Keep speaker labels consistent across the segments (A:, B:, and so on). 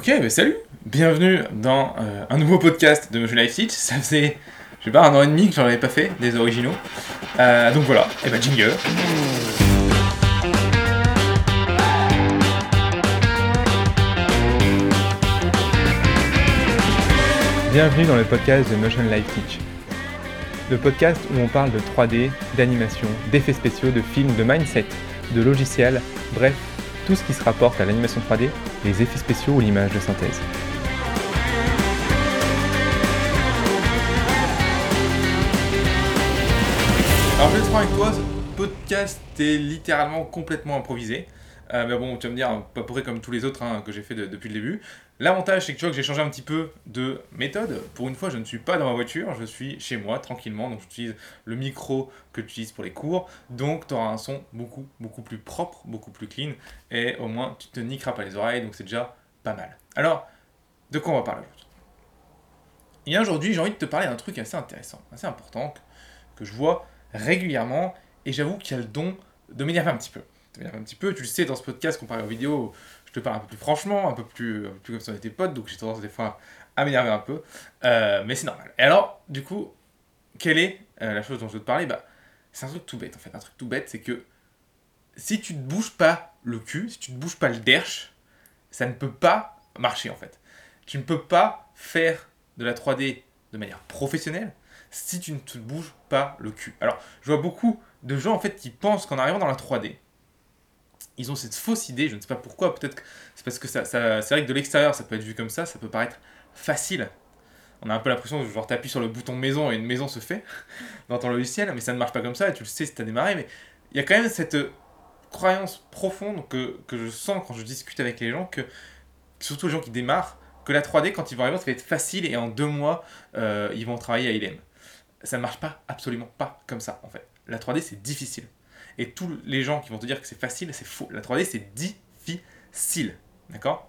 A: Ok, bah salut Bienvenue dans euh, un nouveau podcast de Motion Life Teach. Ça faisait, je sais pas, un an et demi que j'en avais pas fait, des originaux. Euh, donc voilà, et bah jingle. Bienvenue dans le podcast de Motion Life Teach. Le podcast où on parle de 3D, d'animation, d'effets spéciaux, de films, de mindset, de logiciels, bref, tout ce qui se rapporte à l'animation 3D, les effets spéciaux ou l'image de synthèse. Alors je vais être avec toi, ce podcast est littéralement complètement improvisé. Euh, mais bon, tu vas me dire, pas pourri comme tous les autres hein, que j'ai fait de- depuis le début. L'avantage, c'est que tu vois que j'ai changé un petit peu de méthode. Pour une fois, je ne suis pas dans ma voiture, je suis chez moi, tranquillement. Donc, j'utilise le micro que tu utilises pour les cours. Donc, tu auras un son beaucoup, beaucoup plus propre, beaucoup plus clean. Et au moins, tu te niqueras pas les oreilles. Donc, c'est déjà pas mal. Alors, de quoi on va parler aujourd'hui? Et aujourd'hui, j'ai envie de te parler d'un truc assez intéressant, assez important, que, que je vois régulièrement. Et j'avoue qu'il y a le don de m'énerver un petit peu. De m'énerver un petit peu. Tu le sais, dans ce podcast, comparé aux vidéos, je te parle un peu plus franchement, un peu plus, comme si on était potes, donc j'ai tendance des fois à m'énerver un peu. Euh, mais c'est normal. Et alors, du coup, quelle est euh, la chose dont je veux te parler? Bah, C'est un truc tout bête en fait. Un truc tout bête, c'est que si tu ne bouges pas le cul, si tu ne bouges pas le derche, ça ne peut pas marcher en fait. Tu ne peux pas faire de la 3D de manière professionnelle si tu ne te bouges pas le cul. Alors, je vois beaucoup de gens en fait qui pensent qu'en arrivant dans la 3D, ils ont cette fausse idée, je ne sais pas pourquoi, peut-être que c'est parce que ça, c'est vrai que de l'extérieur ça peut être vu comme ça, ça peut paraître facile. On a un peu l'impression que genre t'appuies sur le bouton maison et une maison se fait dans ton logiciel, mais ça ne marche pas comme ça et tu le sais si t'as démarré, mais il y a quand même cette euh, croyance profonde que, que je sens quand je discute avec les gens, que surtout les gens qui démarrent, que la 3D quand ils vont arriver ça va être facile et en deux mois euh, ils vont travailler à ILM. Ça ne marche pas, absolument pas comme ça en fait. La 3D c'est difficile. Et tous les gens qui vont te dire que c'est facile, c'est faux. La 3D, c'est difficile. D'accord?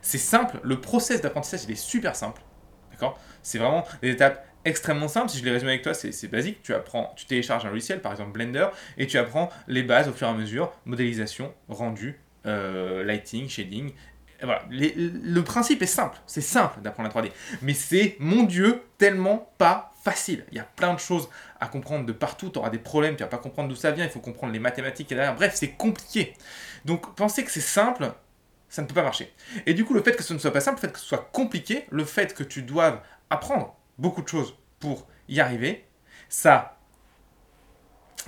A: C'est simple. Le process d'apprentissage, il est super simple. D'accord? C'est vraiment des étapes extrêmement simples. Si je les résume avec toi, c'est basique. Tu apprends, tu télécharges un logiciel, par exemple Blender, et tu apprends les bases au fur et à mesure modélisation, rendu, euh, lighting, shading. Le principe est simple. C'est simple d'apprendre la 3D. Mais c'est, mon Dieu, tellement pas facile. Il y a plein de choses à comprendre de partout, tu auras des problèmes, tu vas pas comprendre d'où ça vient, il faut comprendre les mathématiques et derrière. Bref, c'est compliqué. Donc penser que c'est simple, ça ne peut pas marcher. Et du coup, le fait que ce ne soit pas simple, le fait que ce soit compliqué, le fait que tu doives apprendre beaucoup de choses pour y arriver, ça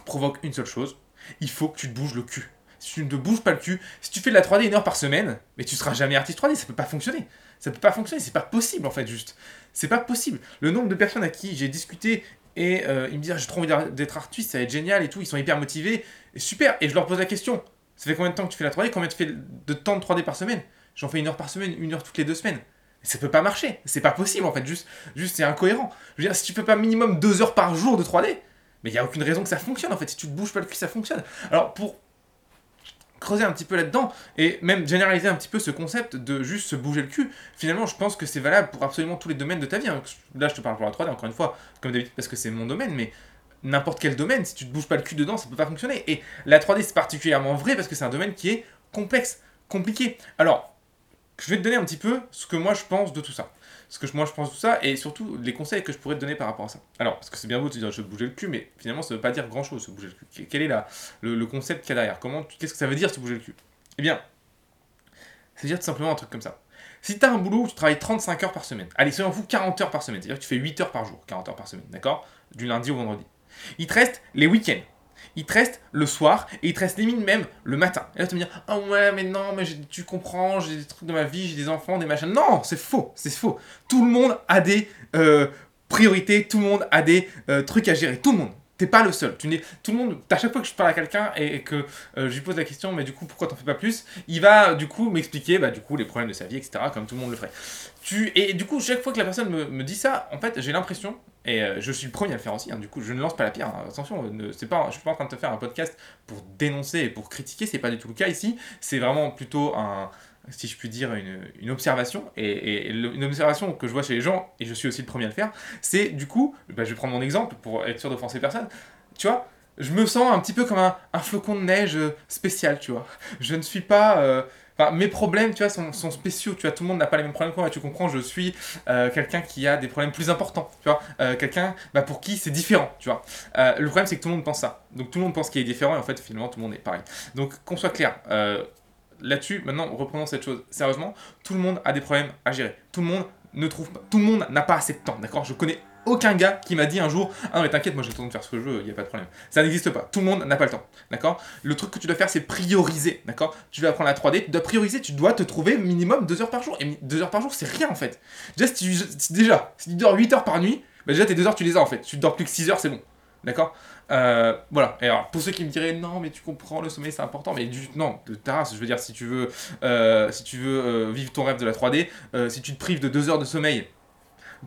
A: provoque une seule chose, il faut que tu te bouges le cul. Si tu ne te bouges pas le cul, si tu fais de la 3D une heure par semaine, mais tu seras jamais artiste 3D, ça peut pas fonctionner. Ça peut pas fonctionner, c'est pas possible en fait juste. C'est pas possible. Le nombre de personnes à qui j'ai discuté et euh, ils me disent Ah, j'ai trop envie d'être artiste, ça va être génial et tout, ils sont hyper motivés, et super. Et je leur pose la question ça fait combien de temps que tu fais la 3D Combien tu de temps de 3D par semaine? J'en fais une heure par semaine, une heure toutes les deux semaines. Ça peut pas marcher, c'est pas possible en fait, juste, juste c'est incohérent. Je veux dire, si tu fais pas minimum deux heures par jour de 3D, mais il y a aucune raison que ça fonctionne en fait. Si tu te bouges pas le cul, ça fonctionne. Alors pour creuser un petit peu là-dedans et même généraliser un petit peu ce concept de juste se bouger le cul, finalement, je pense que c'est valable pour absolument tous les domaines de ta vie. hein. Là, je te parle pour la 3D, encore une fois, comme d'habitude, parce que c'est mon domaine, mais n'importe quel domaine, si tu te bouges pas le cul dedans, ça peut pas fonctionner. Et la 3D, c'est particulièrement vrai parce que c'est un domaine qui est complexe, compliqué. Alors, je vais te donner un petit peu ce que moi je pense de tout ça. Ce que moi je pense tout ça et surtout les conseils que je pourrais te donner par rapport à ça. Alors, parce que c'est bien beau de te dire je vais bouger le cul, mais finalement ça veut pas dire grand chose se bouger le cul. Quel est la, le, concept qu'il y a derrière? Comment, Qu'est-ce que ça veut dire se bouger le cul? Eh bien, c'est dire tout simplement un truc comme ça. Si tu un boulot où tu travailles 35 heures par semaine, allez, soyons fous, 40 heures par semaine, c'est-à-dire que tu fais 8 heures par jour, 40 heures par semaine, d'accord? Du lundi au vendredi. Il te reste les week-ends. Il te reste le soir et il te reste limite même le matin. Et là, tu me dire Ah ouais, mais non, mais tu comprends, j'ai des trucs de ma vie, j'ai des enfants, des machins. Non, c'est faux, c'est faux. Tout le monde a des euh, priorités, tout le monde a des euh, trucs à gérer. Tout le monde. T'es pas le seul. Tu n'es, tout le monde, à chaque fois que je parle à quelqu'un et, que euh, je lui pose la question, mais du coup, pourquoi t'en fais pas plus? Il va du coup m'expliquer bah, du coup, les problèmes de sa vie, etc., comme tout le monde le ferait. Tu, et du coup, chaque fois que la personne me, me dit ça, en fait, j'ai l'impression, et euh, je suis le premier à le faire aussi, hein, du coup, je ne lance pas la pierre. hein, attention, ne- c'est pas, je suis pas en train de te faire un podcast pour dénoncer et pour critiquer, c'est pas du tout le cas ici. C'est vraiment plutôt un, si je puis dire, une, observation. Et, une observation que je vois chez les gens, et je suis aussi le premier à le faire, c'est du coup, bah, je vais prendre mon exemple pour être sûr d'offenser personne. Tu vois, je me sens un petit peu comme un, flocon de neige spécial, tu vois. Je ne suis pas. euh, Enfin, mes problèmes, tu vois, sont, spéciaux. Tu vois, tout le monde n'a pas les mêmes problèmes que moi. Tu comprends, je suis euh, quelqu'un qui a des problèmes plus importants. Tu vois, euh, quelqu'un bah, pour qui c'est différent. Tu vois, le problème, c'est que tout le monde pense ça. Donc, tout le monde pense qu'il est différent et en fait, finalement, tout le monde est pareil. Donc, qu'on soit clair. Là-dessus, maintenant, reprenons cette chose. Sérieusement, tout le monde a des problèmes à gérer. Tout le monde ne trouve pas. Tout le monde n'a pas assez de temps, d'accord? Je connais aucun gars qui m'a dit un jour Ah non, mais t'inquiète, moi j'ai le temps de faire ce que je veux, il n'y a pas de problème. Ça n'existe pas. Tout le monde n'a pas le temps, d'accord? Le truc que tu dois faire, c'est prioriser, d'accord? Tu vas apprendre la 3D, tu dois prioriser, tu dois te trouver minimum 2 heures par jour. Et 2 heures par jour, c'est rien en fait. Déjà, si tu, si- si dors 8 heures par nuit, bah déjà tes 2 heures, tu les as en fait. Tu dors plus que 6 heures, c'est bon. D'accord? Euh, Voilà. Et alors, pour ceux qui me diraient non, mais tu comprends, le sommeil c'est important, mais du, non, de ta race, je veux dire, si tu veux, euh, si tu veux euh, vivre ton rêve de la 3D, euh, si tu te prives de 2 heures de sommeil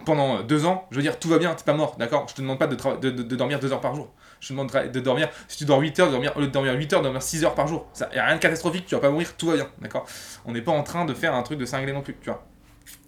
A: pendant 2 ans, je veux dire, tout va bien, t'es pas mort, d'accord? Je te demande pas de, de, de- de dormir 2 heures par jour. Je te demande de dormir, si tu dors 8 heures, de dormir, au lieu de dormir 8 heures, de dormir 6 heures par jour. Ça y a rien de catastrophique, tu vas pas mourir, tout va bien, d'accord? On n'est pas en train de faire un truc de cinglé non plus, tu vois?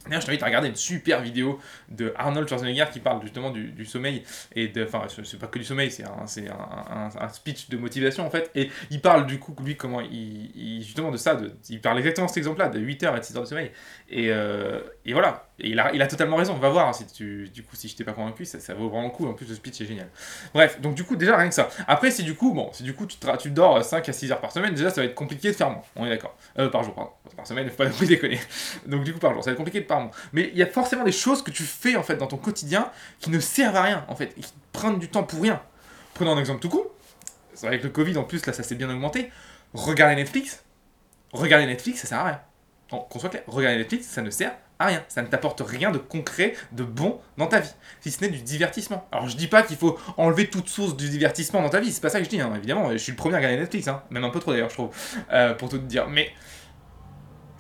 A: D'ailleurs, je t'invite à regarder une super vidéo de Arnold Schwarzenegger qui parle justement du, du sommeil et de. Enfin, c'est pas que du sommeil, c'est un, un, un- un speech de motivation en fait. Et il parle du coup, lui, comment il. il- justement de ça, il parle exactement cet exemple-là, de 8 heures et de 6 heures de sommeil. Et, euh, et voilà. Il a, il a totalement raison, va voir. hein, Si tu, du coup, si je t'ai pas convaincu, ça, ça vaut vraiment le coup. En plus, le speech est génial. Bref, donc du coup, déjà rien que ça. Après, si du coup, bon, si du coup tu, tu dors 5 à 6 heures par semaine, déjà ça va être compliqué de faire moins. On est d'accord. Euh, par jour, pardon. Par semaine, faut pas déconner. Donc du coup, par jour, ça va être compliqué de Mais il y a forcément des choses que tu fais en fait dans ton quotidien qui ne servent à rien en fait, qui prennent du temps pour rien. Prenons un exemple tout court. Que le Covid en plus, là, ça s'est bien augmenté. Regarder Netflix. Regarder Netflix, ça sert à rien. Qu'on soit clair, regarder Netflix, ça ne sert à rien. Ça ne t'apporte rien de concret, de bon dans ta vie. Si ce n'est du divertissement. Alors je dis pas qu'il faut enlever toute source du divertissement dans ta vie, c'est pas ça que je dis, hein. évidemment. Je suis le premier à regarder Netflix, hein. même un peu trop d'ailleurs, je trouve, euh, pour tout te dire. Mais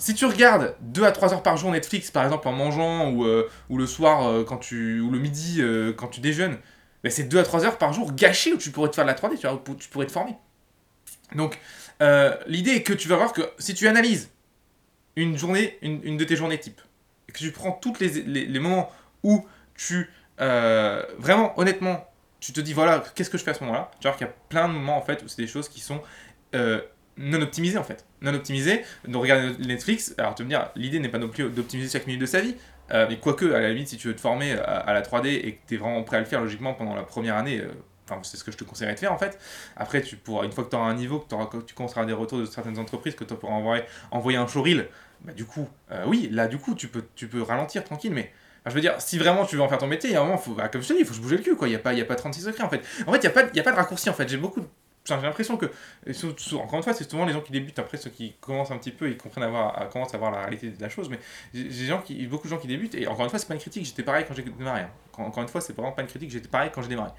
A: si tu regardes 2 à 3 heures par jour Netflix, par exemple en mangeant, ou, euh, le soir, euh, quand tu, ou le midi, euh, quand tu déjeunes, ben, c'est 2 à 3 heures par jour gâchées où tu pourrais te faire de la 3D, tu, vois, où tu pourrais te former. Donc, l'idée est que tu vas voir que si tu analyses une journée, une, de tes journées type, et que tu prends tous les, moments où tu, vraiment, honnêtement, tu te dis, voilà, qu'est-ce que je fais à ce moment-là? Tu voir qu'il y a plein de moments, en fait, où c'est des choses qui sont non optimisées, en fait. Non optimisées, donc regarder Netflix, alors tu vas me dire, l'idée n'est pas non plus d'optimiser chaque minute de sa vie, euh, mais quoique, à la limite, si tu veux te former à, à la 3D et que tu es vraiment prêt à le faire logiquement pendant la première année, euh, enfin, c'est ce que je te conseillerais de faire en fait. Après, tu pourras, une fois que tu auras un niveau, que, que tu commenceras des retours de certaines entreprises, que tu pourras envoyer, envoyer un showreel, bah, du coup, euh, oui, là, du coup, tu peux, tu peux ralentir tranquille, mais. je veux dire, si vraiment tu veux en faire ton métier, il y a un moment, faut, bah, comme je te dis, il faut se bouger le cul, quoi. Il n'y a, pas- y a pas 36 secrets, en fait. En fait, il n'y a, pas- y a pas de raccourci, en fait. J'ai beaucoup J'ai l'impression que, encore une fois, c'est souvent les gens qui débutent, après ceux qui commencent un petit peu, ils comprennent avoir, à- commencent à voir la réalité de la chose, mais j'ai beaucoup de gens qui débutent, et encore une fois, c'est pas une critique, j'étais pareil quand j'ai démarré. hein. Encore une fois, c'est vraiment pas une critique, j'étais pareil quand j'ai démarré.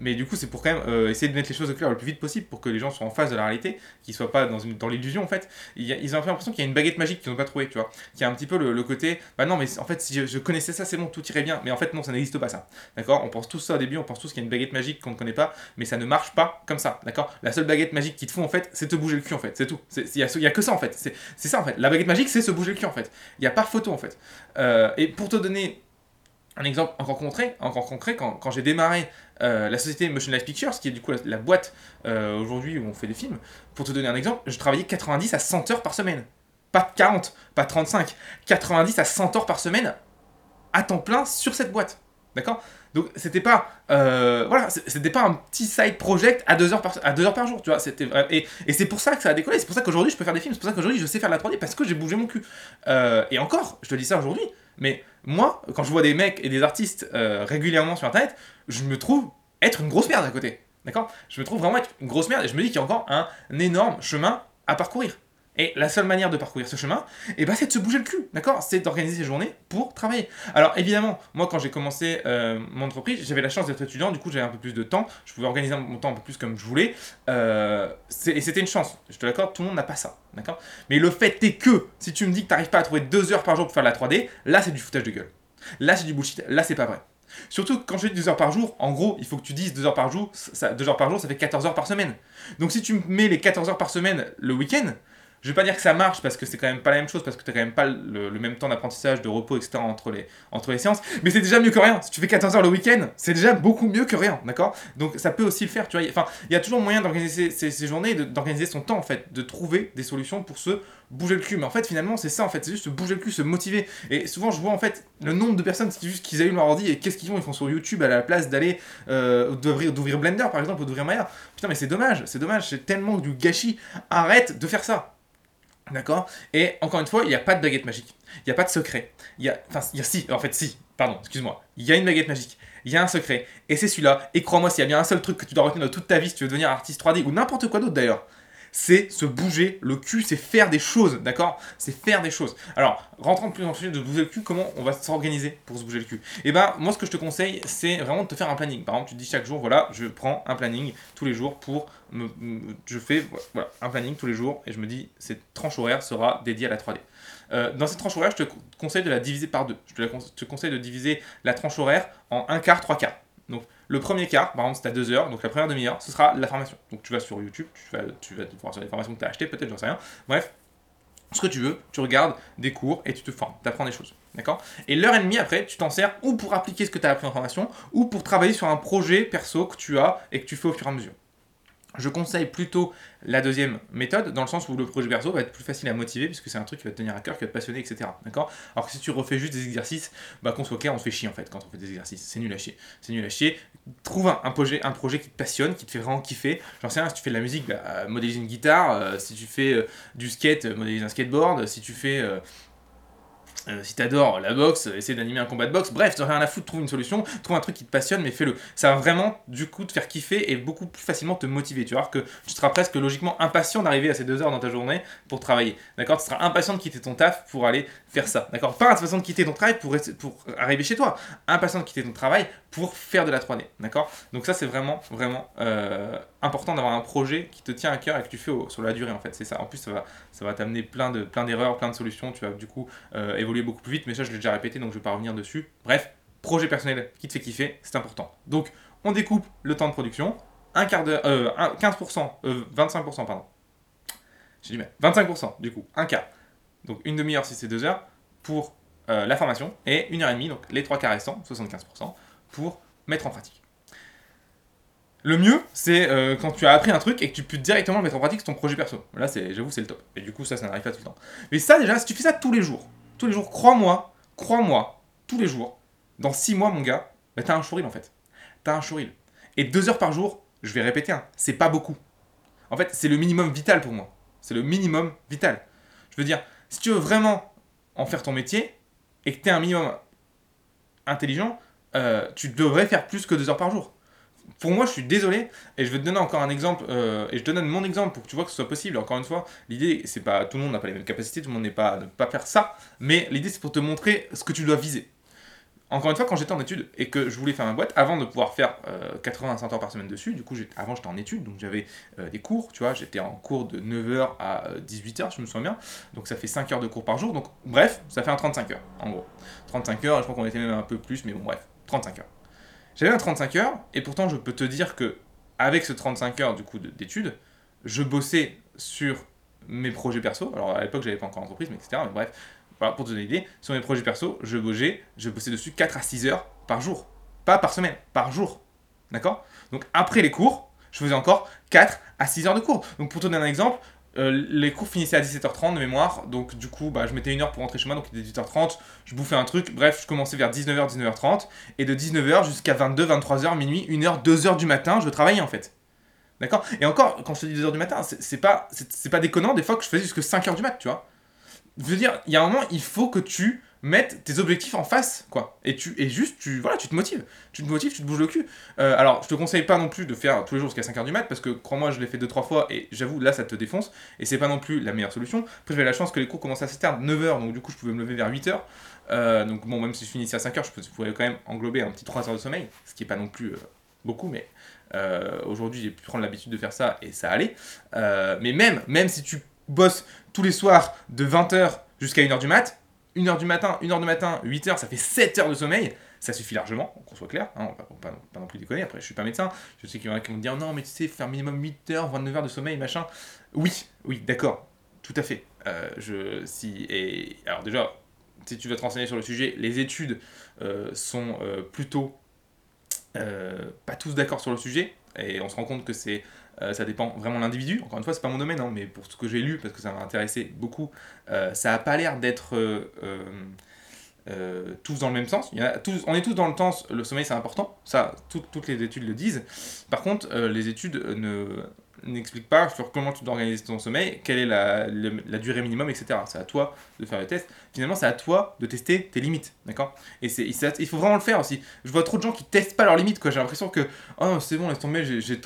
A: Mais du coup, c'est pour quand même euh, essayer de mettre les choses au clair le plus vite possible pour que les gens soient en face de la réalité, qu'ils soient pas dans, une, dans l'illusion en fait. Il y a- ils ont l'impression qu'il y a une baguette magique qu'ils n'ont pas trouvé, tu vois. Qu'il y a un petit peu le, côté, bah non, mais en fait, si je, connaissais ça, c'est bon, tout irait bien. Mais en fait, non, ça n'existe pas ça. D'accord? On pense tous ça au début, on pense tous qu'il y a une baguette magique qu'on ne connaît pas, mais ça ne marche pas comme ça. D'accord? La seule baguette magique qui te faut en fait, c'est te bouger le cul en fait, c'est tout. Il y, a a que ça en fait. C'est c'est ça en fait. La baguette magique, c'est se bouger le cul en fait. Il n'y a pas photo en fait. Euh, et pour te donner un exemple encore concret, encore concret quand, j'ai démarré euh, la société Motion Life Pictures, qui est du coup la, la boîte euh, aujourd'hui où on fait des films, pour te donner un exemple, je travaillais 90 à 100 heures par semaine. Pas 40, pas 35, 90 à 100 heures par semaine à temps plein sur cette boîte. D'accord? Donc c'était pas euh, voilà, c'était pas un petit side project à 2 heures par à deux heures par jour, tu vois, c'était et, et c'est pour ça que ça a décollé, c'est pour ça qu'aujourd'hui je peux faire des films, c'est pour ça qu'aujourd'hui je sais faire la 3D parce que j'ai bougé mon cul. Euh, et encore, je te dis ça aujourd'hui, mais moi quand je vois des mecs et des artistes euh, régulièrement sur internet, je me trouve être une grosse merde à côté. D'accord? Je me trouve vraiment être une grosse merde et je me dis qu'il y a encore un énorme chemin à parcourir. Et la seule manière de parcourir ce chemin, eh ben, c'est de se bouger le cul, d'accord? C'est d'organiser ses journées pour travailler. Alors évidemment, moi quand j'ai commencé euh, mon entreprise, j'avais la chance d'être étudiant, du coup j'avais un peu plus de temps, je pouvais organiser mon temps un peu plus comme je voulais, euh, et c'était une chance, je te l'accorde, tout le monde n'a pas ça, d'accord? Mais le fait est que, si tu me dis que tu n'arrives pas à trouver deux heures par jour pour faire la 3D, là c'est du foutage de gueule. Là c'est du bullshit, là c'est pas vrai. Surtout quand je dis 2 heures par jour, en gros, il faut que tu dises 2 heures par jour, ça, 2 heures par jour, ça fait 14 heures par semaine. Donc si tu me mets les 14 heures par semaine le week-end, Je vais pas dire que ça marche parce que c'est quand même pas la même chose, parce que tu quand même pas le, même temps d'apprentissage, de repos, etc. entre les, entre les séances, mais c'est déjà mieux que rien. Si tu fais 14 heures le week-end, c'est déjà beaucoup mieux que rien, d'accord? Donc ça peut aussi le faire, tu vois. Enfin, il y a toujours moyen d'organiser ces, ces, journées, d'organiser son temps en fait, de trouver des solutions pour se bouger le cul. Mais en fait, finalement, c'est ça en fait, c'est juste se bouger le cul, se motiver. Et souvent, je vois en fait le nombre de personnes qui juste qu'ils allument leur ordi et qu'est-ce qu'ils font? Ils font sur YouTube à la place d'aller euh, d'ouvrir Blender par exemple ou d'ouvrir Maya. Putain, mais c'est dommage, c'est dommage, c'est tellement du gâchis. Arrête de faire ça. D'accord? Et encore une fois, il n'y a pas de baguette magique. Il n'y a pas de secret. Il y a. Enfin, il y a si, en fait, si, pardon, excuse-moi. Il y a une baguette magique. Il y a un secret. Et c'est celui-là. Et crois-moi, s'il y a bien un seul truc que tu dois retenir de toute ta vie si tu veux devenir artiste 3D ou n'importe quoi d'autre d'ailleurs, c'est se bouger le cul, c'est faire des choses, d'accord? C'est faire des choses. Alors, rentrons plus le sujet de bouger le cul, comment on va s'organiser pour se bouger le cul? Et eh ben, moi, ce que je te conseille, c'est vraiment de te faire un planning. Par exemple, tu te dis chaque jour, voilà, je prends un planning tous les jours pour me, je fais voilà, un planning tous les jours et je me dis, cette tranche horaire sera dédiée à la 3D. Euh, dans cette tranche horaire, je te conseille de la diviser par deux. Je te, conseille de diviser la tranche horaire en un quart, trois quarts. Donc, le premier quart, par exemple, c'est à 2 heures, donc la première demi-heure, ce sera la formation. Donc tu vas sur YouTube, tu vas, tu vas voir sur les formations que tu as achetées, peut-être, j'en sais rien. Bref, ce que tu veux, tu regardes des cours et tu te formes, tu apprends des choses. D'accord? Et l'heure et demie après, tu t'en sers ou pour appliquer ce que tu as appris en formation, ou pour travailler sur un projet perso que tu as et que tu fais au fur et à mesure. Je conseille plutôt la deuxième méthode, dans le sens où le projet perso va être plus facile à motiver, puisque c'est un truc qui va te tenir à cœur, qui va te passionner, etc. D'accord? Alors que si tu refais juste des exercices, bah qu'on soit clair, on se fait chier en fait quand on fait des exercices. C'est nul à chier. C'est nul à chier. Trouve un, projet, un projet qui te passionne, qui te fait vraiment kiffer. J'en sais rien, si tu fais de la musique, bah, modéliser une guitare. Euh, si tu fais euh, du skate, modéliser un skateboard. Si tu fais euh, euh, si t'adores la boxe, essaie d'animer un combat de boxe, bref, t'as rien à foutre, trouve une solution, trouve un truc qui te passionne, mais fais-le. Ça va vraiment, du coup, te faire kiffer et beaucoup plus facilement te motiver. Tu vois que tu seras presque logiquement impatient d'arriver à ces deux heures dans ta journée pour travailler. D'accord? Tu seras impatient de quitter ton taf pour aller faire ça. D'accord? Pas impatient de quitter ton travail pour, pour arriver chez toi. Impatient de quitter ton travail pour faire de la 3D. D'accord? Donc ça, c'est vraiment, vraiment euh, important d'avoir un projet qui te tient à cœur et que tu fais sur la durée, en fait. C'est ça. En plus, ça va, t'amener plein de plein d'erreurs, plein de solutions. Tu vas du coup euh, évoluer beaucoup plus vite. Mais ça, je l'ai déjà répété, donc je vais pas revenir dessus. Bref, projet personnel qui te fait kiffer, c'est important. Donc, on découpe le temps de production. Un quart d'heure, euh, 15%, 25%, euh, pardon. J'ai du mal. 25%, du coup, un quart. Donc, une demi-heure si c'est deux heures pour la formation et une heure et demie, donc les trois quarts restants, 75%, pour mettre en pratique. Le mieux, c'est euh, quand tu as appris un truc et que tu peux directement le mettre en pratique ton projet perso. Là, c'est, j'avoue, c'est le top. Et du coup, ça, ça n'arrive pas tout le temps. Mais ça, déjà, si tu fais ça tous les jours, tous les jours, crois-moi, crois-moi, tous les jours, dans 6 mois, mon gars, bah, t'as un showreel en fait. T'as un showreel. Et 2 heures par jour, je vais répéter, hein, c'est pas beaucoup. En fait, c'est le minimum vital pour moi. C'est le minimum vital. Je veux dire, si tu veux vraiment en faire ton métier et que tu es un minimum intelligent, euh, tu devrais faire plus que deux heures par jour. Pour moi, je suis désolé, et je vais te donner encore un exemple, euh, et je te donne mon exemple pour que tu vois que ce soit possible. Encore une fois, l'idée, c'est pas tout le monde n'a pas les mêmes capacités, tout le monde n'est pas ne pas faire ça, mais l'idée, c'est pour te montrer ce que tu dois viser. Encore une fois, quand j'étais en études et que je voulais faire ma boîte, avant de pouvoir faire 80 à 100 heures par semaine dessus, du coup, avant j'étais en études, donc j'avais des cours, tu vois, j'étais en cours de 9h à 18h, je me souviens bien, donc ça fait 5 heures de cours par jour, donc bref, ça fait un 35 heures, en gros. 35 heures, je crois qu'on était même un peu plus, mais bon, bref. 35 heures. J'avais un 35 heures, et pourtant je peux te dire que avec ce 35 heures du coup d'études, je bossais sur mes projets perso. Alors à l'époque j'avais pas encore entreprise, mais etc. Mais bref, pour te donner une sur mes projets perso, je bossais, je bossais dessus 4 à 6 heures par jour. Pas par semaine, par jour. D'accord? Donc après les cours, je faisais encore 4 à 6 heures de cours. Donc pour te donner un exemple, euh, les cours finissaient à 17h30 de mémoire, donc du coup, bah, je mettais une heure pour rentrer chez moi, donc il était 18h30, je bouffais un truc, bref, je commençais vers 19h, 19h30, et de 19h jusqu'à 22, 23h, minuit, 1h, 2h du matin, je travaillais en fait. D'accord? Et encore, quand je te dis 2h du matin, c'est pas, pas déconnant, des fois que je faisais jusqu'à 5h du mat, tu vois? Je veux dire, il y a un moment, il faut que tu mettre tes objectifs en face, quoi. Et tu et juste, tu, voilà, tu te motives. Tu te motives, tu te bouges le cul. Euh, alors, je te conseille pas non plus de faire tous les jours jusqu'à 5h du mat, parce que crois-moi, je l'ai fait 2-3 fois, et j'avoue, là, ça te défonce, et c'est pas non plus la meilleure solution. Après, j'avais la chance que les cours commençaient à 7h, 9h, donc du coup, je pouvais me lever vers 8h. Euh, donc bon, même si je finissais à 5h, je pouvais quand même englober un petit 3 heures de sommeil, ce qui est pas non plus euh, beaucoup, mais aujourd'hui, j'ai pu prendre l'habitude de faire ça, et ça allait. mais même, même si tu bosses tous les soirs de 20h jusqu'à 1h du mat, 1h du matin, 1h du matin, 8h, ça fait 7 heures de sommeil. Ça suffit largement, qu'on soit clair, hein, on va pas, non plus déconner. Après, je suis pas médecin, je sais qu'il y en a qui vont me dire non, mais tu sais, faire minimum 8 h 29 heures de sommeil, machin. Oui, oui, d'accord. tout à fait. Euh, je, si, et, alors déjà, si tu veux te renseigner sur le sujet, les études euh, sont euh, plutôt pas tous d'accord sur le sujet, et on se rend compte que c'est ça dépend vraiment de l'individu. Encore une fois, c'est pas mon domaine, hein, mais pour ce que j'ai lu, parce que ça m'a intéressé beaucoup, ça a pas l'air d'être tous dans le même sens. On est tous dans le sens, le sommeil c'est important, ça, toutes les études le disent. Par contre, les études ne, n'explique pas sur comment tu dois organiser ton sommeil, quelle est la, la, durée minimum, etc. C'est à toi de faire le test. Finalement, c'est à toi de tester tes limites, d'accord? Et c'est, il faut vraiment le faire aussi. Je vois trop de gens qui testent pas leurs limites, quoi. J'ai l'impression que, oh, c'est bon, laisse tomber, j'ai,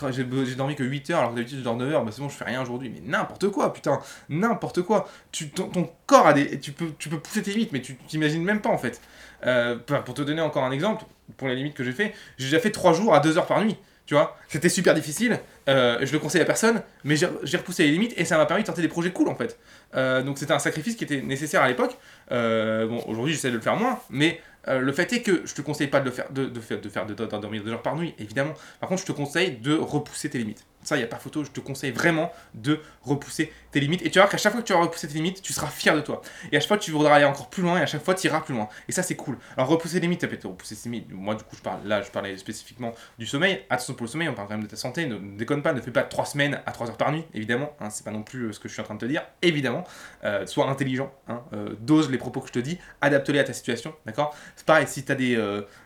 A: dormi que 8 heures, alors que d'habitude je dors 9 heures, bah c'est bon, je fais rien aujourd'hui. Mais n'importe quoi, putain, n'importe quoi. Tu, ton, ton, corps a des. Tu peux, tu peux pousser tes limites, mais tu t'imagines même pas, en fait. Euh, pour te donner encore un exemple, pour les limites que j'ai fait, j'ai déjà fait 3 jours à 2 heures par nuit. Tu vois, c'était super difficile. Euh, je le conseille à personne, mais j'ai repoussé les limites et ça m'a permis de tenter des projets cool en fait. Euh, donc c'était un sacrifice qui était nécessaire à l'époque. Euh, bon, aujourd'hui j'essaie de le faire moins, mais le fait est que je te conseille pas de le faire, de, de faire, de dormir deux heures par nuit, évidemment. Par contre, je te conseille de repousser tes limites. Ça, il n'y a pas photo, je te conseille vraiment de repousser tes limites. Et tu vas voir qu'à chaque fois que tu vas repousser tes limites, tu seras fier de toi. Et à chaque fois, tu voudras aller encore plus loin et à chaque fois, tu iras plus loin. Et ça, c'est cool. Alors, repousser les limites, ça peut être repousser tes limites. Moi, du coup, je parle, là, je parlais spécifiquement du sommeil. Attention pour le sommeil, on parle quand même de ta santé. Ne, déconne pas, ne fais pas 3 semaines à 3 heures par nuit, évidemment. Hein, c'est pas non plus euh, ce que je suis en train de te dire, évidemment. Euh, sois intelligent, hein, euh, dose les propos que je te dis, adapte-les à ta situation, d'accord? C'est pareil, si t'as des.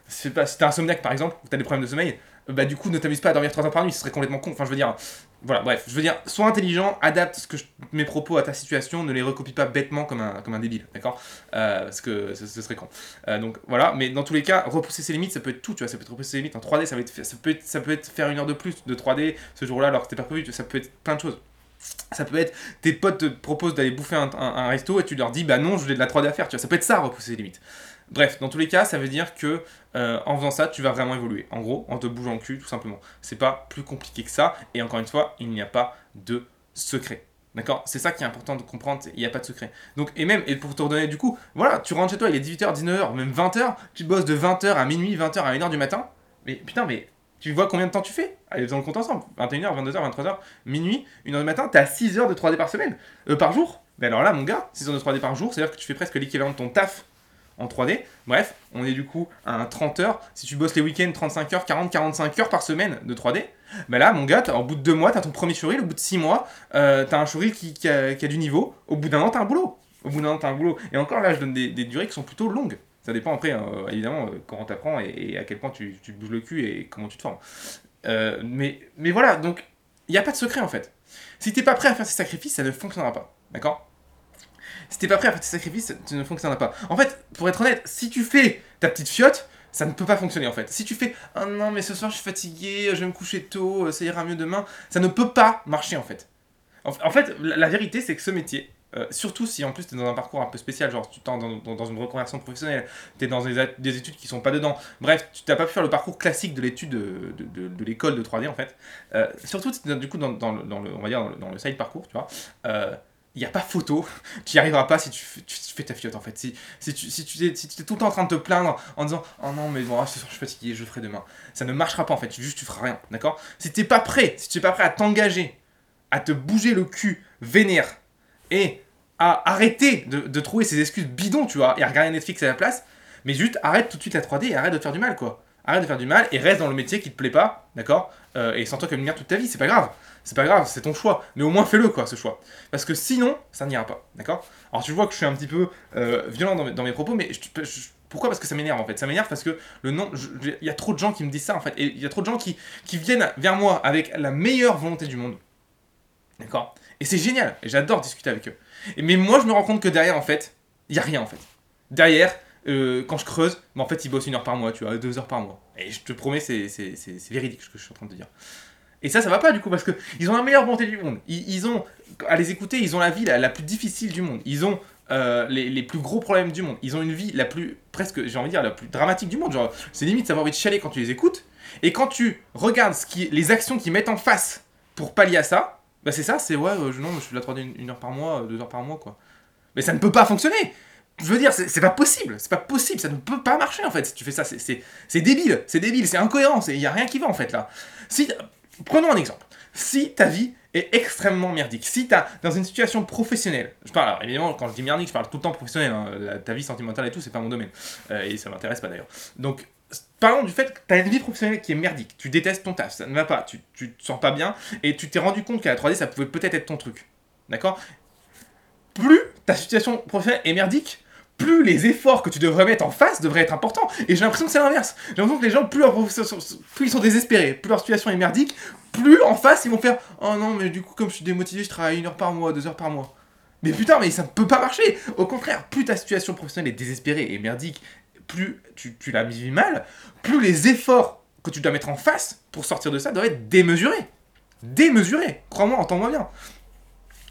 A: si t'es insomniaque par exemple, ou t'as des problèmes de sommeil, bah du coup ne t'amuse pas à dormir 3 heures par nuit, ce serait complètement con. Enfin je veux dire, voilà, bref, je veux dire, sois intelligent, adapte ce que mes propos à ta situation, ne les recopie pas bêtement comme un, comme un débile, d'accord? Euh, Parce que ce, serait con. Euh, donc voilà, mais dans tous les cas, repousser ses limites, ça peut être tout, tu vois, ça peut être repousser ses limites en 3D, ça, peut être, ça peut être faire une heure de plus de 3D ce jour-là alors que t'es pas prévu, ça peut être plein de choses. Ça peut être, tes potes te proposent d'aller bouffer un, un, resto et tu leur dis, bah non, je voulais de la 3D à faire, tu vois, ça peut être ça, repousser ses limites. Bref, dans tous les cas, ça veut dire que euh, en faisant ça, tu vas vraiment évoluer. En gros, en te bougeant le cul, tout simplement. C'est pas plus compliqué que ça. Et encore une fois, il n'y a pas de secret. D'accord? C'est ça qui est important de comprendre, il n'y a pas de secret. Donc, et même, et pour te redonner du coup, voilà, tu rentres chez toi, il est 18h, 19h, même 20h, tu bosses de 20h à minuit, 20h à 1h du matin. Mais putain, mais tu vois combien de temps tu fais? Allez, faisons le compte ensemble. 21h, 22h, 23h, minuit, 1h du matin, t'as 6 heures de 3D par semaine, euh, par jour? Mais alors là, mon gars, 6 heures de 3D par jour, c'est-à-dire que tu fais presque l'équivalent de ton taf en 3D. Bref, on est du coup à un 30 heures. Si tu bosses les week-ends, 35 heures, 40, 45 heures par semaine de 3D. Mais là, mon gars, au bout de deux mois, t'as ton premier showreel. Au bout de six mois, euh, t'as un showreel qui, a, du niveau. Au bout d'un an, t'as un boulot. Au bout d'un an, t'as un boulot. Et encore là, je donne des, durées qui sont plutôt longues. Ça dépend après, euh, évidemment, euh, comment t'apprends et, et, à quel point tu, tu bouges le cul et comment tu te formes. mais, mais voilà, donc, il n'y a pas de secret en fait. Si t'es pas prêt à faire ces sacrifices, ça ne fonctionnera pas. D'accord? Si t'es pas prêt à faire tes sacrifices, tu ne fonctionneras pas. En fait, pour être honnête, si tu fais ta petite fiotte, ça ne peut pas fonctionner en fait. Si tu fais oh non mais ce soir je suis fatigué, je vais me coucher tôt, ça ira mieux demain, ça ne peut pas marcher en fait. En, fait, la, vérité c'est que ce métier, euh, surtout si en plus tu es dans un parcours un peu spécial, genre tu es dans, une reconversion professionnelle, tu es dans des, études qui sont pas dedans, bref, tu n'as pas pu faire le parcours classique de l'étude de, de, de, l'école de 3D en fait. Euh, surtout du coup dans, le, on va dire dans le, side parcours, tu vois. Euh, il n'y a pas photo, tu n'y arriveras pas si tu, fais ta fiotte en fait. Si, si tu si tu, es, tout le temps en train de te plaindre en disant Oh non, mais bon, soir je suis fatigué, je ferai demain. Ça ne marchera pas en fait, juste tu feras rien, d'accord? Si tu n'es pas prêt, si tu n'es pas prêt à t'engager, à te bouger le cul vénère et à arrêter de, de, trouver ces excuses bidons, tu vois, et à regarder Netflix à la place, mais juste arrête tout de suite la 3D et arrête de faire du mal quoi. Arrête de faire du mal et reste dans le métier qui te plaît pas, d'accord? Euh, Et sens-toi comme une merde toute ta vie, c'est pas grave c'est pas grave, c'est ton choix. Mais au moins fais-le, quoi, ce choix. Parce que sinon, ça n'ira pas. D'accord? Alors tu vois que je suis un petit peu euh, violent dans mes, propos, mais pourquoi? Parce que ça m'énerve en fait. Ça m'énerve parce que le nom. Il y a trop de gens qui me disent ça en fait. Et il y a trop de gens qui, qui viennent vers moi avec la meilleure volonté du monde. D'accord? Et c'est génial. Et j'adore discuter avec eux. Mais moi, je me rends compte que derrière, en fait, il n'y a rien en fait. Derrière, euh, quand je creuse, mais en fait, ils bossent une heure par mois, tu vois, deux heures par mois. Et je te promets, c'est véridique ce que je suis en train de dire. Et ça, ça va pas du coup, parce qu'ils ont la meilleure bonté du monde. Ils, ont, à les écouter, ils ont la vie la, plus difficile du monde. Ils ont euh, les, plus gros problèmes du monde. Ils ont une vie la plus, presque, j'ai envie de dire, la plus dramatique du monde. Genre, c'est limite, ça va envie de chialer quand tu les écoutes. Et quand tu regardes ce qui, les actions qu'ils mettent en face pour pallier à ça, bah c'est ça, c'est ouais, euh, non, je fais de la 3D une, heure par mois, deux heures par mois, quoi. Mais ça ne peut pas fonctionner je veux dire, c'est pas possible, c'est pas possible, ça ne peut pas marcher en fait si tu fais ça, c'est débile, c'est débile, c'est incohérent, il y a rien qui va en fait là. Si, Prenons un exemple. Si ta vie est extrêmement merdique. Si tu as, dans une situation professionnelle, je parle, alors, évidemment, quand je dis merdique, je parle tout le temps professionnel, hein, ta vie sentimentale et tout, c'est pas mon domaine. Euh, et ça m'intéresse pas d'ailleurs. Donc, parlons du fait que tu as une vie professionnelle qui est merdique. Tu détestes ton taf, ça ne va pas, tu, tu te sens pas bien, et tu t'es rendu compte qu'à la 3D, ça pouvait peut-être être ton truc. D'accord? Plus ta situation professionnelle est merdique, plus les efforts que tu devrais mettre en face devraient être importants. Et j'ai l'impression que c'est l'inverse. J'ai l'impression que les gens, plus, leur plus ils sont désespérés, plus leur situation est merdique, plus en face ils vont faire Oh non, mais du coup, comme je suis démotivé, je travaille une heure par mois, deux heures par mois. Mais putain, mais ça ne peut pas marcher. Au contraire, plus ta situation professionnelle est désespérée et merdique, plus tu, tu la vis mal, plus les efforts que tu dois mettre en face pour sortir de ça doivent être démesurés. Démesurés. Crois-moi, entends-moi bien.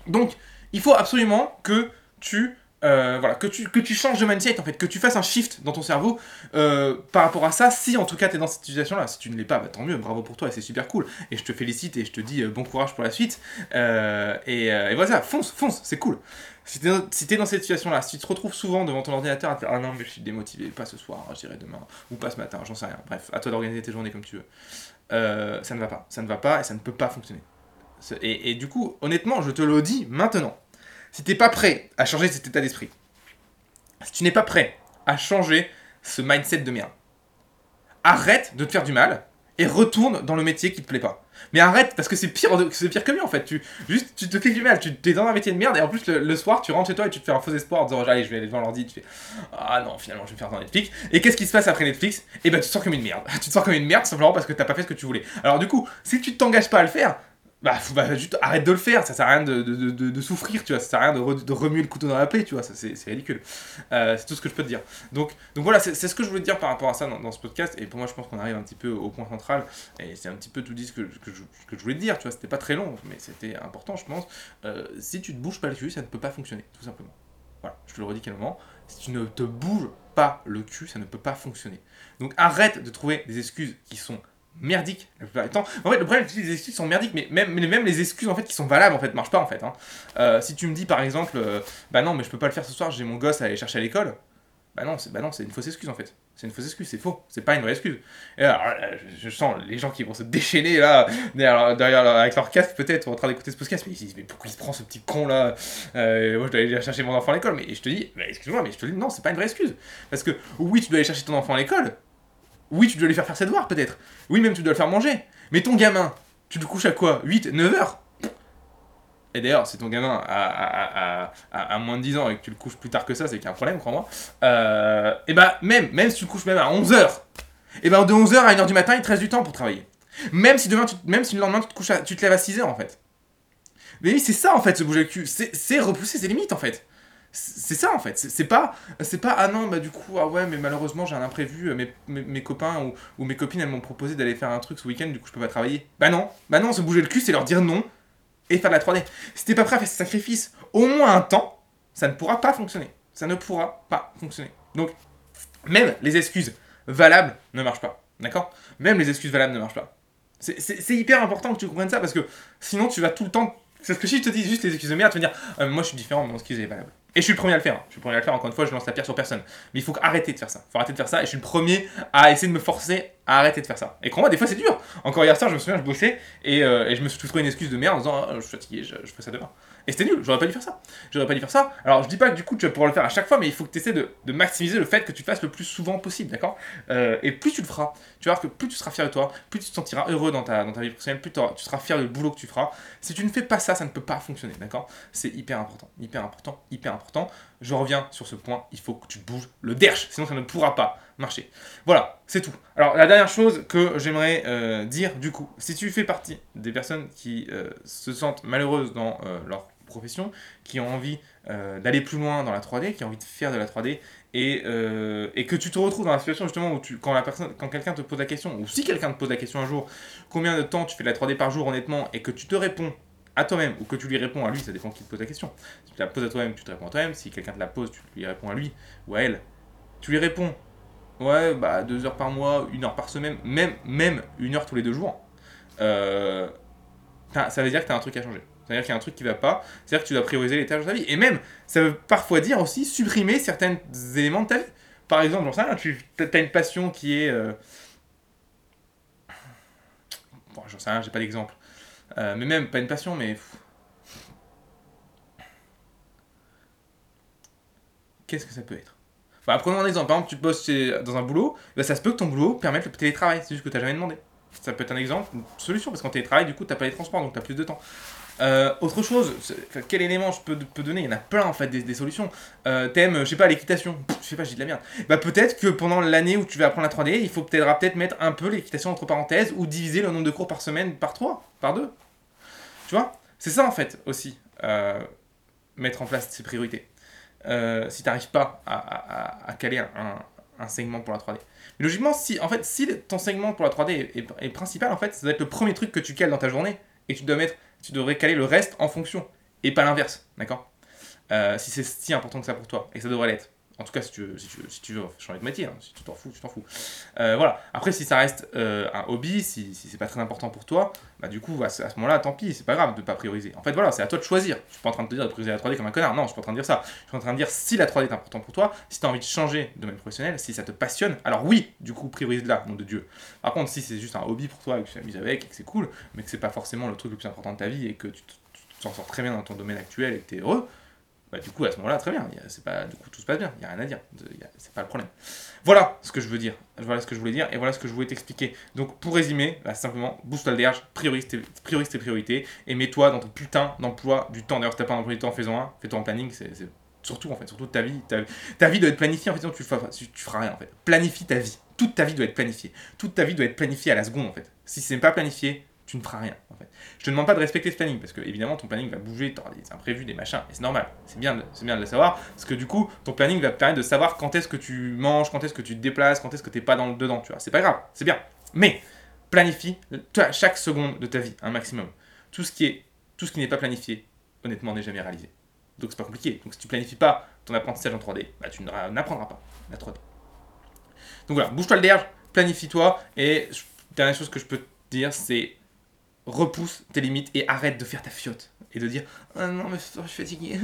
A: Donc, il faut absolument que tu, euh, voilà, que tu, que tu changes de mindset, en fait, que tu fasses un shift dans ton cerveau euh, par rapport à ça, si en tout cas tu es dans cette situation-là. Si tu ne l'es pas, bah, tant mieux, bravo pour toi, et c'est super cool. Et je te félicite et je te dis euh, bon courage pour la suite. Et, voilà, fonce, fonce, c'est cool. Si si t'es dans cette situation-là, si tu te retrouves souvent devant ton ordinateur à te faire Ah non, mais je suis démotivé, pas ce soir, je dirai demain, ou pas ce matin, j'en sais rien. Bref, à toi d'organiser tes journées comme tu veux. Ça ne va pas, ça ne va pas et ça ne peut pas fonctionner. Et, et du coup, honnêtement, je te le dis maintenant. Si t'es pas prêt à changer cet état d'esprit, si tu n'es pas prêt à changer ce mindset de merde, arrête de te faire du mal et retourne dans le métier qui te plaît pas. Mais arrête parce que c'est pire, que mieux en fait. Tu, juste, tu te fais du mal. Tu es dans un métier de merde et en plus le, soir tu rentres chez toi et tu te fais un faux espoir en disant allez je vais aller devant l'ordi. Tu fais ah non finalement je vais faire dans Netflix. Et qu'est-ce qui se passe après Netflix? Et ben tu te sens comme une merde. tu te sens comme une merde simplement parce que t'as pas fait ce que tu voulais. Alors du coup si tu t'engages pas à le faire, bah, bah, juste arrête de le faire, ça sert à rien de, de, de- de- souffrir, tu vois, ça sert à rien de, re- remuer le couteau dans la plaie, tu vois, c'est ridicule. Euh, c'est tout ce que je peux te dire. Donc, donc voilà, c'est ce que je voulais dire par rapport à ça dans, dans ce podcast, et pour moi je pense qu'on arrive un petit peu au point central, et c'est un petit peu tout dit ce que, que, je, que je voulais te dire, tu vois, c'était pas très long, mais c'était important je pense. Euh, si tu te bouges pas le cul, ça ne peut pas fonctionner, tout simplement. Voilà, je te le redis calmement, si tu ne te bouges pas le cul, ça ne peut pas fonctionner. Donc arrête de trouver des excuses qui sont merdiques la plupart du temps. En fait, le problème, c'est que les excuses sont merdiques, mais même, même les excuses en fait qui sont valables en fait marchent pas en fait. hein. Euh, si tu me dis par exemple, euh, bah non, mais je peux pas le faire ce soir, j'ai mon gosse à aller chercher à l'école. Bah non, c'est bah une fausse excuse en fait. C'est une fausse excuse, c'est faux, c'est pas une vraie excuse. Et alors, là, je, sens les gens qui vont se déchaîner là, derrière, avec leur casque peut-être, en train d'écouter ce podcast, mais ils se disent, mais pourquoi il se prend ce petit con là? Euh, Moi je dois aller chercher mon enfant à l'école, mais je te dis, bah, excuse-moi, mais je te dis, non, c'est pas une vraie excuse. Parce que oui, tu dois aller chercher ton enfant à l'école, oui, tu dois lui faire faire ses devoirs peut-être, oui, même tu dois le faire manger, mais ton gamin, tu le couches à quoi? 8, 9 heures? Et d'ailleurs, si ton gamin a, moins de 10 ans et que tu le couches plus tard que ça, c'est qu'il y a un problème, crois-moi. Euh, et bah, même, même si tu le couches même à 11h, et ben de 11h à 1h du matin, il te reste du temps pour travailler. Même si demain, même si le lendemain, tu te, couches tu te lèves à 6h en fait. Mais oui, c'est ça en fait, se bouger le cul. C'est repousser ses limites en fait. C'est c'est ça en fait. C'est c'est pas, c'est pas ah non, bah du coup, ah ouais, mais malheureusement, j'ai un imprévu. Mes, mes, mes copains ou, ou mes copines, elles m'ont proposé d'aller faire un truc ce week-end, du coup, je peux pas travailler. Bah non, bah non, se bouger le cul, c'est leur dire non et faire de la 3D. Si t'es pas prêt à faire ce sacrifice au moins un temps, ça ne pourra pas fonctionner. Ça ne pourra pas fonctionner. Donc, même les excuses valables ne marchent pas. D'accord? Même les excuses valables ne marchent pas. C'est- C'est c'est hyper important que tu comprennes ça parce que sinon tu vas tout le temps. Parce que si je te dis juste les excuses de merde, tu vas dire euh, moi je suis différent, mon excuse est valable. Et je suis le premier à le faire. hein. Je suis le premier à le faire, encore une fois, je lance la pierre sur personne. Mais il faut arrêter de faire ça. Il faut arrêter de faire ça et je suis le premier à essayer de me forcer à arrêter de faire ça. Et crois-moi, des fois c'est dur. Encore hier soir, je me souviens, je bossais et, euh, et je me suis trouvé une excuse de merde en disant Ah, je suis fatigué, je, fais ça demain. Et c'était nul, j'aurais pas dû faire ça. J'aurais pas dû faire ça. Alors je dis pas que du coup tu vas pouvoir le faire à chaque fois, mais il faut que tu essaies de, maximiser le fait que tu le fasses le plus souvent possible, d'accord? Euh, Et plus tu le feras, tu vas voir que plus tu seras fier de toi, plus tu te sentiras heureux dans ta, dans ta vie professionnelle, plus tu seras fier du boulot que tu feras. Si tu ne fais pas ça, ça ne peut pas fonctionner, d'accord? C'est hyper important, hyper important, hyper important. Je reviens sur ce point, il faut que tu bouges le derche, sinon ça ne pourra pas marcher. Voilà, c'est tout. Alors la dernière chose que j'aimerais euh, dire du coup, si tu fais partie des personnes qui euh, se sentent malheureuses dans euh, leur profession, qui ont envie d'aller plus loin dans la 3D, qui ont envie de faire de la 3D, et, euh, et que tu te retrouves dans la situation justement où tu, quand, la personne, quand quelqu'un te pose la question, ou si quelqu'un te pose la question un jour, combien de temps tu fais de la 3D par jour honnêtement, et que tu te réponds à toi-même, ou que tu lui réponds à lui, ça dépend qui te pose la question. Si tu la poses à toi-même, tu te réponds à toi-même, si quelqu'un te la pose, tu lui réponds à lui, ou à elle, tu lui réponds, ouais, bah deux heures par mois, une heure par semaine, même, même une heure tous les deux jours, euh, ça veut dire que tu as un truc à changer. C'est-à-dire qu'il y a un truc qui va pas, c'est-à-dire que tu dois prioriser les tâches de ta vie. Et même, ça veut parfois dire aussi supprimer certains éléments de ta vie. Par exemple, j'en sais rien, tu as une passion qui est. euh, Bon, j'en sais rien, j'ai pas d'exemple. Euh, mais même, pas une passion, mais. Qu'est-ce que ça peut être? Enfin, prenons un exemple. Par exemple, tu bosses dans un boulot, bah, ça se peut que ton boulot permette le télétravail. C'est juste que tu n'as jamais demandé. Ça peut être un exemple, une solution, parce qu'en télétravail, du coup, tu n'as pas les transports, donc tu as plus de temps. Euh, autre chose, quel élément je peux, donner? Il y en a plein en fait des, solutions. Euh, thème, je sais pas, l'équitation. Je sais pas, j'ai de la merde. Bah peut-être que pendant l'année où tu vas apprendre la 3D, il faut peut-être peut mettre un peu l'équitation entre parenthèses ou diviser le nombre de cours par semaine par 3, par 2. Tu vois C'est ça en fait aussi, euh, mettre en place ces priorités. Euh, si tu n'arrives pas à, caler un, segment pour la 3D. Mais logiquement, si, en fait, si ton segment pour la 3D est, est, principal, en fait, ça doit être le premier truc que tu cales dans ta journée et tu dois mettre tu devrais caler le reste en fonction, et pas l'inverse, d'accord? Euh, Si c'est si important que ça pour toi, et ça devrait l'être. En tout cas, si tu veux, si tu si tu veux changer de métier, hein, si tu t'en fous, tu t'en fous. Euh, voilà. Après, si ça reste euh, un hobby, si, si c'est pas très important pour toi, bah du coup, à ce, moment-là, tant pis, c'est pas grave de pas prioriser. En fait, voilà, c'est à toi de choisir. Je suis pas en train de te dire de prioriser la 3D comme un connard. Non, je suis pas en train de dire ça. Je suis en train de dire si la 3D est important pour toi, si tu as envie de changer de domaine professionnel, si ça te passionne, alors oui, du coup, priorise là, nom de Dieu. Par contre, si c'est juste un hobby pour toi et que tu t'amuses avec et que c'est cool, mais que c'est pas forcément le truc le plus important de ta vie et que tu t'en sors très bien dans ton domaine actuel et que tu es heureux, bah, du coup, à ce moment-là, très bien. C'est pas, du coup, tout se passe bien. Il n'y a rien à dire. C'est pas le problème. Voilà ce que je veux dire. Voilà ce que je voulais dire et voilà ce que je voulais t'expliquer. Donc, pour résumer, simplement, booste-toi le DRH, priorise tes, tes priorités et mets-toi dans ton putain d'emploi du temps. D'ailleurs, si t'as pas un emploi du temps, fais-en un. Fais-toi en planning. C'est surtout, en fait, surtout ta vie. Ta, vie doit être planifiée. En fait, sinon, tu, feras, tu feras rien, en fait. Planifie ta vie. Toute ta vie doit être planifiée. Toute ta vie doit être planifiée à la seconde, en fait. Si c'est pas planifié, tu ne feras rien en fait. Je te demande pas de respecter ce planning parce que évidemment ton planning va bouger, tu des imprévus, des machins, et c'est normal, c'est bien, de, bien de le savoir parce que du coup ton planning va te permettre de savoir quand est-ce que tu manges, quand est-ce que tu te déplaces, quand est-ce que tu n'es pas dans le dedans, tu vois. C'est pas grave, c'est bien. Mais planifie chaque seconde de ta vie un maximum. Tout ce qui est tout ce qui n'est pas planifié, honnêtement, n'est jamais réalisé. Donc c'est pas compliqué. Donc si tu planifies pas ton apprentissage en 3D, bah, tu n'apprendras pas la 3D. Donc voilà, bouge-toi le derge, planifie-toi et dernière chose que je peux te dire, c'est repousse tes limites et arrête de faire ta fiotte. Et de dire Ah non, mais je suis fatigué.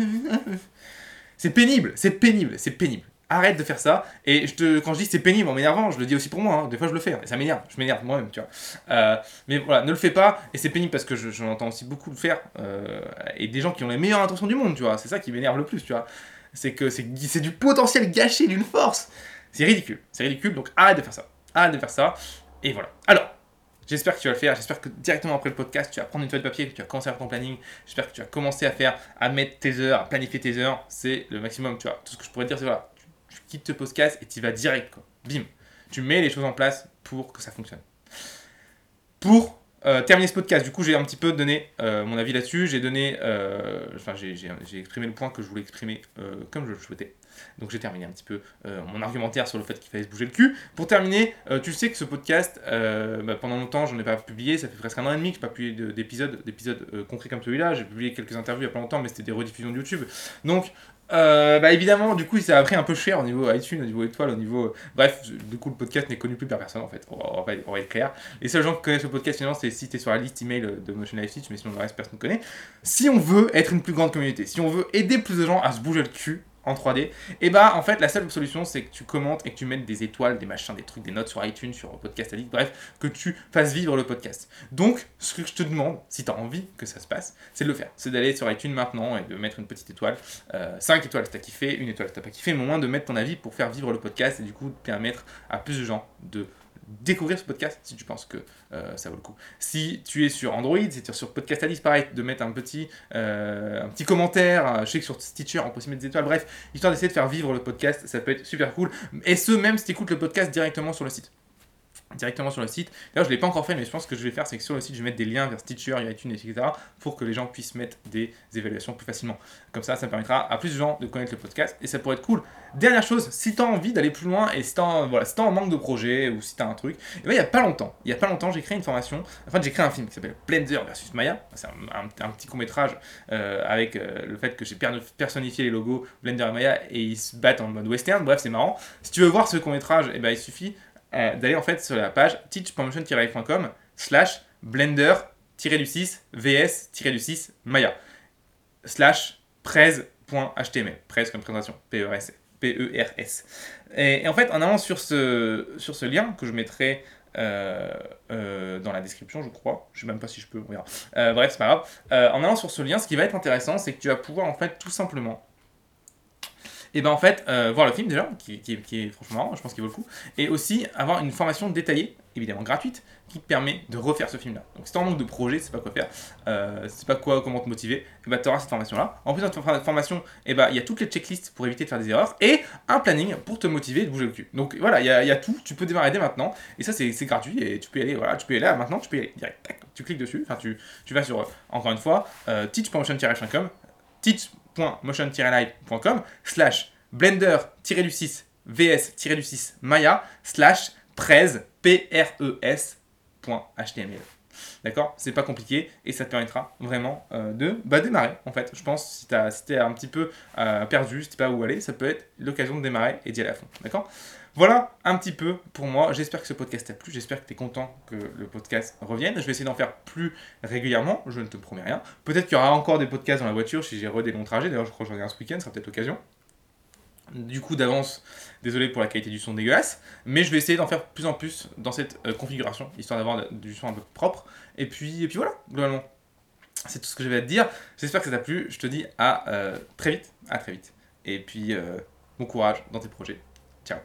A: c'est pénible, c'est pénible, c'est pénible. Arrête de faire ça. Et je te, quand je dis c'est pénible en m'énervant, je le dis aussi pour moi. Hein. Des fois, je le fais. Et ça m'énerve. Je m'énerve moi-même, tu vois. Euh, mais voilà, ne le fais pas. Et c'est pénible parce que entends aussi beaucoup le faire. Euh, et des gens qui ont les meilleures intentions du monde, tu vois. C'est ça qui m'énerve le plus, tu vois. C'est que c'est du potentiel gâché d'une force. C'est ridicule. C'est ridicule. Donc arrête de faire ça. Arrête de faire ça. Et voilà. Alors, J'espère que tu vas le faire. J'espère que directement après le podcast, tu vas prendre une feuille de papier, que tu vas commencer à faire ton planning. J'espère que tu vas commencer à faire, à mettre tes heures, à planifier tes heures. C'est le maximum, tu vois. Tout ce que je pourrais dire, c'est voilà, tu, quittes ce podcast et tu vas direct, quoi. Bim. Tu mets les choses en place pour que ça fonctionne. Pour euh, terminer ce podcast, du coup, j'ai un petit peu donné euh, mon avis là-dessus. J'ai donné, euh, enfin, j'ai exprimé le point que je voulais exprimer comme je le souhaitais. Donc j'ai terminé un petit peu euh, mon argumentaire sur le fait qu'il fallait se bouger le cul. Pour terminer, euh, tu sais que ce podcast, euh, bah, pendant longtemps, j'en ai pas publié, ça fait presque un an et demi que je n'ai pas publié d'épisodes, d'épisodes concrets comme celui-là. J'ai publié quelques interviews il y a pas longtemps, mais c'était des rediffusions de YouTube. Donc bah évidemment, du coup, ça a pris un peu cher au niveau iTunes, au niveau étoile, au niveau. Bref, du coup, le podcast n'est connu plus par personne en fait. On on être clair. Les seuls gens qui connaissent le podcast, finalement, c'est si tu es sur la liste email de Motion Life Stitch, mais sinon le reste, personne ne connaît. Si on veut être une plus grande communauté, si on veut aider plus de gens à se bouger le cul, en 3D, et bah en fait la seule solution c'est que tu commentes et que tu mettes des étoiles, des machins, des trucs, des notes sur iTunes, sur Podcast Addict, bref, que tu fasses vivre le podcast. Donc ce que je te demande, si tu as envie que ça se passe, c'est de le faire. C'est d'aller sur iTunes maintenant et de mettre une petite étoile. 5 euh, étoiles si t'as kiffé, une étoile si t'as pas kiffé, mais au moins de mettre ton avis pour faire vivre le podcast et du coup permettre à plus de gens de découvrir ce podcast si tu penses que euh, ça vaut le coup. Si tu es sur Android, si tu es sur Podcast Alice, pareil, de mettre un petit, euh, un petit commentaire. Je sais que sur Stitcher, on peut aussi mettre des étoiles. Bref, histoire d'essayer de faire vivre le podcast, ça peut être super cool. Et ce, même si tu écoutes le podcast directement sur le site directement sur le site. D'ailleurs, je ne l'ai pas encore fait, mais je pense que je vais faire, c'est que sur le site, je vais mettre des liens vers Stitcher, iTunes, etc. pour que les gens puissent mettre des évaluations plus facilement. Comme ça, ça permettra à plus de gens de connaître le podcast et ça pourrait être cool. Dernière chose, si tu as envie d'aller plus loin et si tu voilà, si en manque de projet ou si tu as un truc, eh ben, il n'y a pas longtemps, il y a pas longtemps, j'ai créé une formation, enfin, j'ai créé un film qui s'appelle Blender versus Maya. C'est un, petit court-métrage euh, avec euh, le fait que j'ai personnifié les logos Blender et Maya et ils se battent en mode western. Bref, c'est marrant. Si tu veux voir ce court-métrage, eh ben, il suffit euh, d'aller en fait sur la page teachpromotion-live.com slash blender-du6 vs-du6 maya slash prez.html prez comme présentation P-E-R-S P-E-R-S et, en fait en allant sur ce, sur ce lien que je mettrai dans la description, je crois. Je sais même pas si je peux, on verra. bref, c'est pas grave. en allant sur ce lien, ce qui va être intéressant, c'est que tu vas pouvoir en fait tout simplement et ben en fait, euh, voir le film déjà, qui, est franchement je pense qu'il vaut le coup, et aussi avoir une formation détaillée, évidemment gratuite, qui te permet de refaire ce film-là. Donc si tu en manque de projet, c'est pas quoi faire, euh, c'est pas quoi, comment te motiver, et ben tu auras cette formation-là. En plus de cette formation, et ben il y a toutes les checklists pour éviter de faire des erreurs, et un planning pour te motiver de bouger le cul. Donc voilà, il y, a tout, tu peux démarrer dès maintenant, et ça c'est gratuit, et tu peux y aller, voilà, tu peux y aller maintenant, tu peux y aller direct, tac, tu cliques dessus, enfin tu, tu vas sur, encore une fois, euh, teach.motion-com, teach motion-live.com slash blender-du-6 vs-du-6 maya slash prez p-r-e-s.html. D'accord? C'est pas compliqué et ça te permettra vraiment euh, de bah, démarrer en fait. Je pense si t'es si un petit peu euh, perdu, si t'es pas où aller, ça peut être l'occasion de démarrer et d'y aller à fond. D'accord? Voilà un petit peu pour moi. J'espère que ce podcast t'a plu. J'espère que tu es content que le podcast revienne. Je vais essayer d'en faire plus régulièrement. Je ne te promets rien. Peut-être qu'il y aura encore des podcasts dans la voiture si j'ai des longs trajets. D'ailleurs, je crois que j'en ai un ce week-end. Ça sera peut-être l'occasion du coup d'avance, désolé pour la qualité du son dégueulasse, mais je vais essayer d'en faire plus en plus dans cette euh, configuration, histoire d'avoir du son un peu propre. Et puis, et puis voilà, globalement. C'est tout ce que j'avais à te dire. J'espère que ça t'a plu. Je te dis à euh, très vite. À très vite. Et puis, euh, bon courage dans tes projets. Ciao.